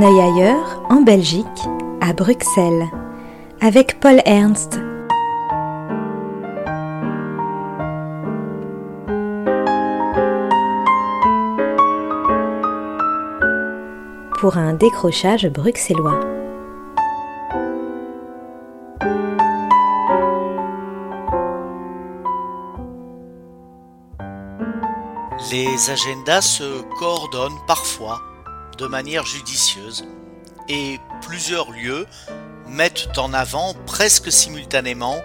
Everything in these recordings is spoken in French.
un œil ailleurs, en Belgique, à Bruxelles, avec Paul Ernst. Pour un décrochage bruxellois. Les agendas se coordonnent parfois de manière judicieuse et plusieurs lieux mettent en avant presque simultanément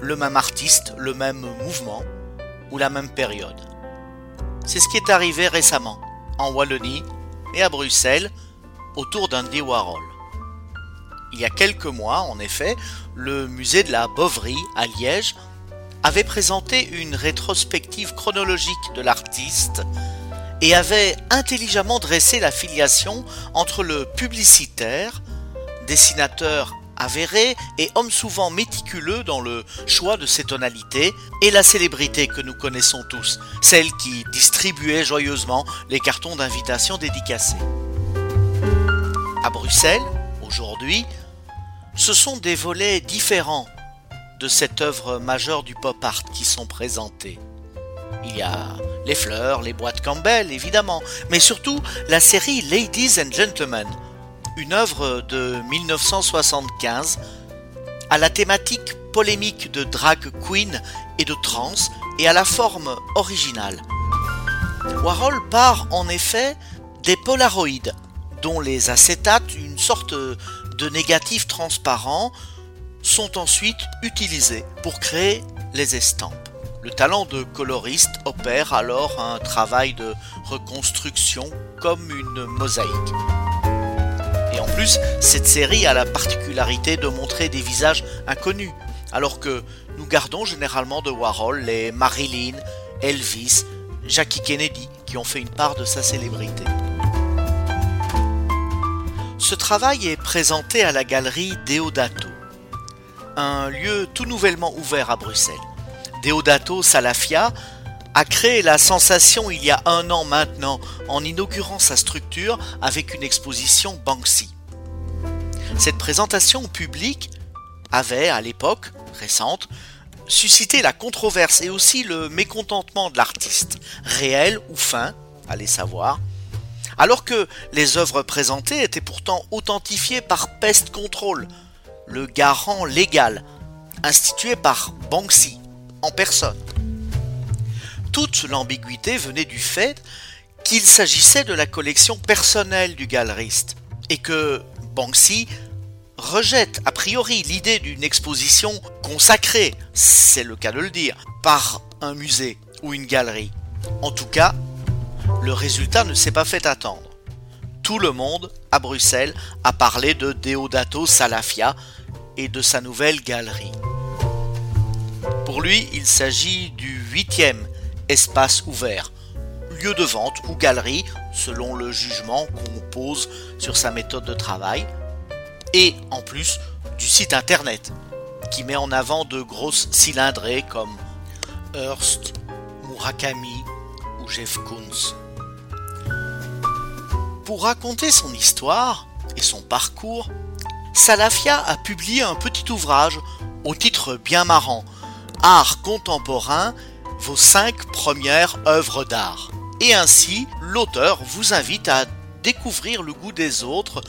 le même artiste, le même mouvement ou la même période. C'est ce qui est arrivé récemment en Wallonie et à Bruxelles autour d'Andy Warhol. Il y a quelques mois, en effet, le musée de la Boverie à Liège avait présenté une rétrospective chronologique de l'artiste et avait intelligemment dressé la filiation entre le publicitaire, dessinateur avéré et homme souvent méticuleux dans le choix de ses tonalités, et la célébrité que nous connaissons tous, celle qui distribuait joyeusement les cartons d'invitation dédicacés. À Bruxelles, aujourd'hui, ce sont des volets différents de cette œuvre majeure du pop art qui sont présentés. Il y a les fleurs, les boîtes Campbell, évidemment, mais surtout la série Ladies and Gentlemen, une œuvre de 1975 à la thématique polémique de drag queen et de trans et à la forme originale. Warhol part en effet des polaroïdes, dont les acétates, une sorte de négatif transparent, sont ensuite utilisés pour créer les estampes. Le talent de coloriste opère alors un travail de reconstruction comme une mosaïque. Et en plus, cette série a la particularité de montrer des visages inconnus, alors que nous gardons généralement de Warhol les Marilyn, Elvis, Jackie Kennedy, qui ont fait une part de sa célébrité. Ce travail est présenté à la galerie Deodato un lieu tout nouvellement ouvert à Bruxelles. Deodato Salafia a créé la sensation il y a un an maintenant en inaugurant sa structure avec une exposition Banksy. Cette présentation au public avait, à l'époque récente, suscité la controverse et aussi le mécontentement de l'artiste, réel ou fin, allez savoir, alors que les œuvres présentées étaient pourtant authentifiées par Pest Control, le garant légal, institué par Banksy personne. Toute l'ambiguïté venait du fait qu'il s'agissait de la collection personnelle du galeriste et que Banksy rejette a priori l'idée d'une exposition consacrée, c'est le cas de le dire, par un musée ou une galerie. En tout cas, le résultat ne s'est pas fait attendre tout le monde, à Bruxelles, a parlé de Deodato Salafia et de sa nouvelle galerie. Pour lui, il s'agit du huitième espace ouvert, lieu de vente ou galerie, selon le jugement qu'on pose sur sa méthode de travail, et en plus du site internet, qui met en avant de grosses cylindrées comme Hearst, Murakami ou Jeff Koons. Pour raconter son histoire et son parcours, Salafia a publié un petit ouvrage au titre bien marrant, Art contemporain, vos cinq premières œuvres d'art. Et ainsi, l'auteur vous invite à découvrir le goût des autres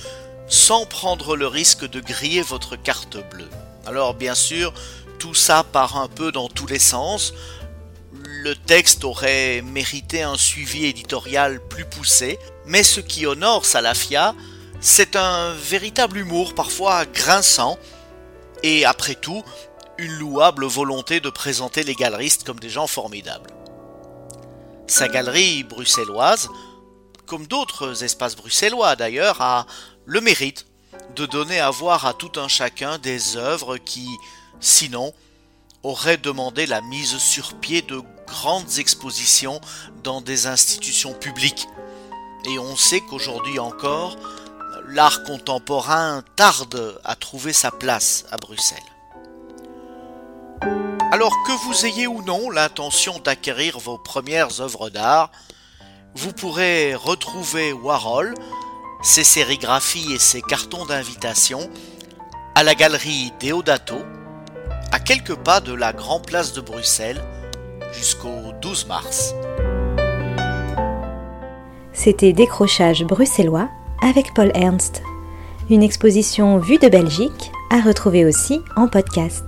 sans prendre le risque de griller votre carte bleue. Alors bien sûr, tout ça part un peu dans tous les sens, le texte aurait mérité un suivi éditorial plus poussé, mais ce qui honore Salafia, c'est un véritable humour parfois grinçant, et après tout, louable volonté de présenter les galeristes comme des gens formidables. Sa galerie bruxelloise, comme d'autres espaces bruxellois d'ailleurs, a le mérite de donner à voir à tout un chacun des œuvres qui, sinon, auraient demandé la mise sur pied de grandes expositions dans des institutions publiques. Et on sait qu'aujourd'hui encore, l'art contemporain tarde à trouver sa place à Bruxelles. Alors que vous ayez ou non l'intention d'acquérir vos premières œuvres d'art, vous pourrez retrouver Warhol ses sérigraphies et ses cartons d'invitation à la galerie Deodato, à quelques pas de la Grand Place de Bruxelles, jusqu'au 12 mars. C'était Décrochage bruxellois avec Paul Ernst. Une exposition vue de Belgique à retrouver aussi en podcast.